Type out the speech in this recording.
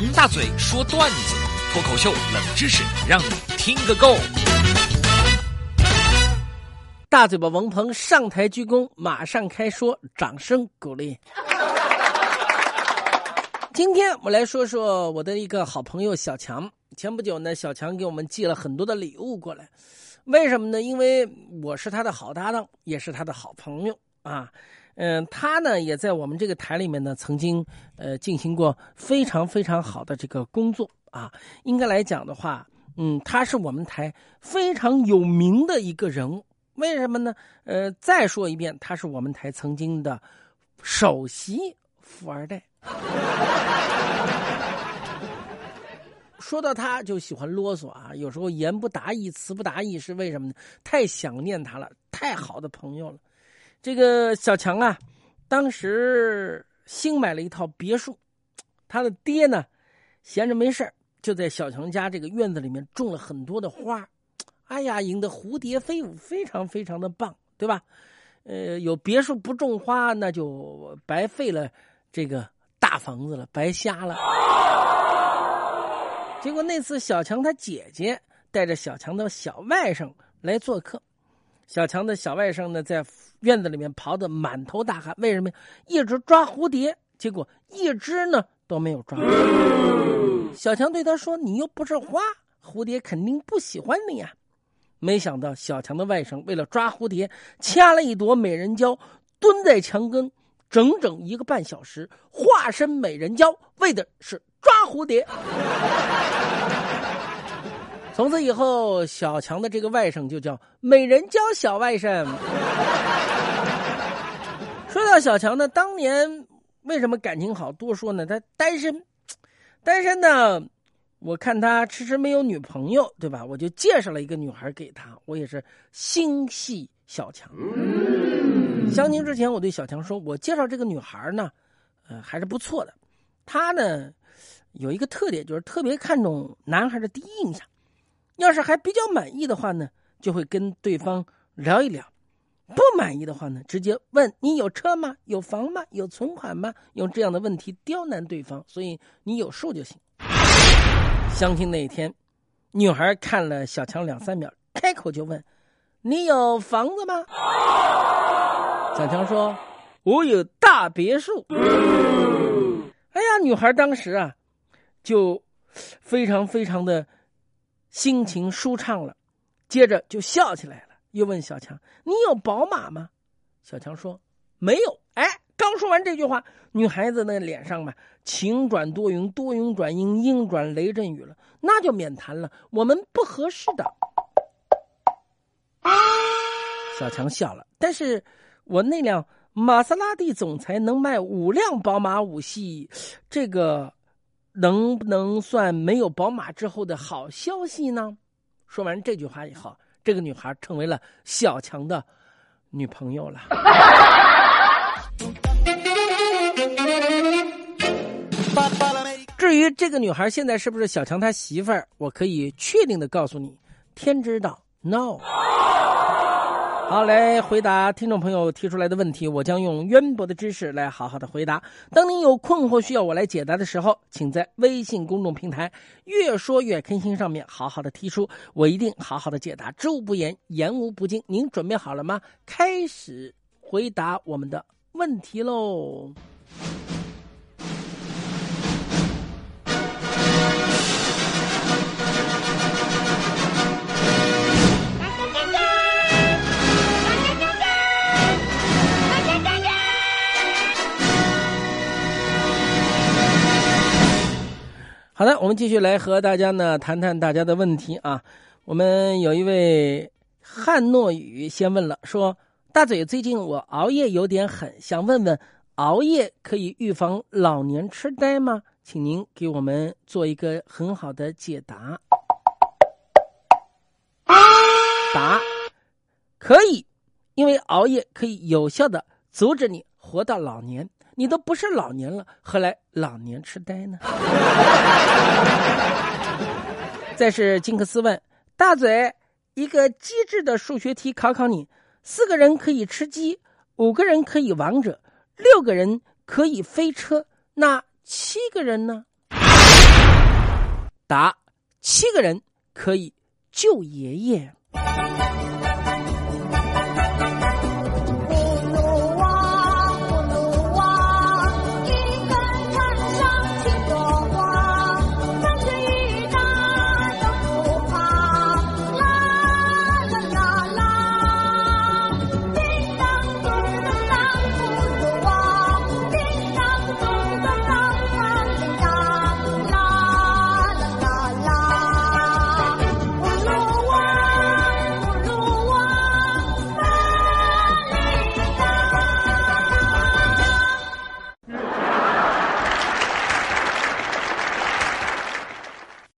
王大嘴说段子，脱口秀冷知识，让你听个够。大嘴巴王鹏上台鞠躬，马上开说，掌声鼓励。今天我来说说我的一个好朋友小强。前不久呢，小强给我们寄了很多的礼物过来，为什么呢？因为我是他的好搭档，也是他的好朋友啊。嗯，他呢也在我们这个台里面呢，曾经呃进行过非常非常好的这个工作啊。应该来讲的话，嗯，他是我们台非常有名的一个人物。为什么呢？呃，再说一遍，他是我们台曾经的首席富二代。说到他，就喜欢啰嗦啊，有时候言不达意，词不达意，是为什么呢？太想念他了，太好的朋友了。这个小强啊，当时新买了一套别墅，他的爹呢，闲着没事就在小强家这个院子里面种了很多的花哎呀，引得蝴蝶飞舞，非常非常的棒，对吧？呃，有别墅不种花，那就白费了这个大房子了，白瞎了。结果那次小强他姐姐带着小强的小外甥来做客。小强的小外甥呢，在院子里面刨得满头大汗，为什么？一直抓蝴蝶，结果一只呢都没有抓。小强对他说：“你又不是花，蝴蝶肯定不喜欢你呀。”没想到小强的外甥为了抓蝴蝶，掐了一朵美人蕉，蹲在墙根整整一个半小时，化身美人蕉，为的是抓蝴蝶。从此以后，小强的这个外甥就叫美人蕉小外甥。小强呢，当年为什么感情好？多说呢，他单身，单身呢，我看他迟迟没有女朋友，对吧？我就介绍了一个女孩给他，我也是心系小强。相亲之前，我对小强说，我介绍这个女孩呢，呃，还是不错的。她呢，有一个特点，就是特别看重男孩的第一印象。要是还比较满意的话呢，就会跟对方聊一聊；不满意的话呢，直接问你有车吗？有房吗？有存款吗？用这样的问题刁难对方，所以你有数就行。相亲那一天，女孩看了小强两三秒，开口就问：“你有房子吗？”小强说：“我有大别墅。”哎呀，女孩当时啊，就非常非常的。心情舒畅了，接着就笑起来了，又问小强：“你有宝马吗？”小强说：“没有。”哎，刚说完这句话，女孩子那脸上嘛，晴转多云，多云转阴，阴转雷阵雨了，那就免谈了，我们不合适的。小强笑了，但是我那辆玛莎拉蒂总裁能卖五辆宝马五系，这个。能不能算没有宝马之后的好消息呢？说完这句话以后，这个女孩成为了小强的女朋友了。至于这个女孩现在是不是小强他媳妇儿，我可以确定的告诉你，天知道，no。好，来回答听众朋友提出来的问题，我将用渊博的知识来好好的回答。当您有困惑需要我来解答的时候，请在微信公众平台“越说越开心”上面好好的提出，我一定好好的解答，知无不言，言无不尽。您准备好了吗？开始回答我们的问题喽。好的，我们继续来和大家呢谈谈大家的问题啊。我们有一位汉诺宇先问了，说：“大嘴，最近我熬夜有点狠，想问问，熬夜可以预防老年痴呆吗？请您给我们做一个很好的解答。”答：可以，因为熬夜可以有效的阻止你活到老年。你都不是老年了，何来老年痴呆呢？再是金克斯问大嘴，一个机智的数学题考考你：四个人可以吃鸡，五个人可以王者，六个人可以飞车，那七个人呢？答：七个人可以救爷爷。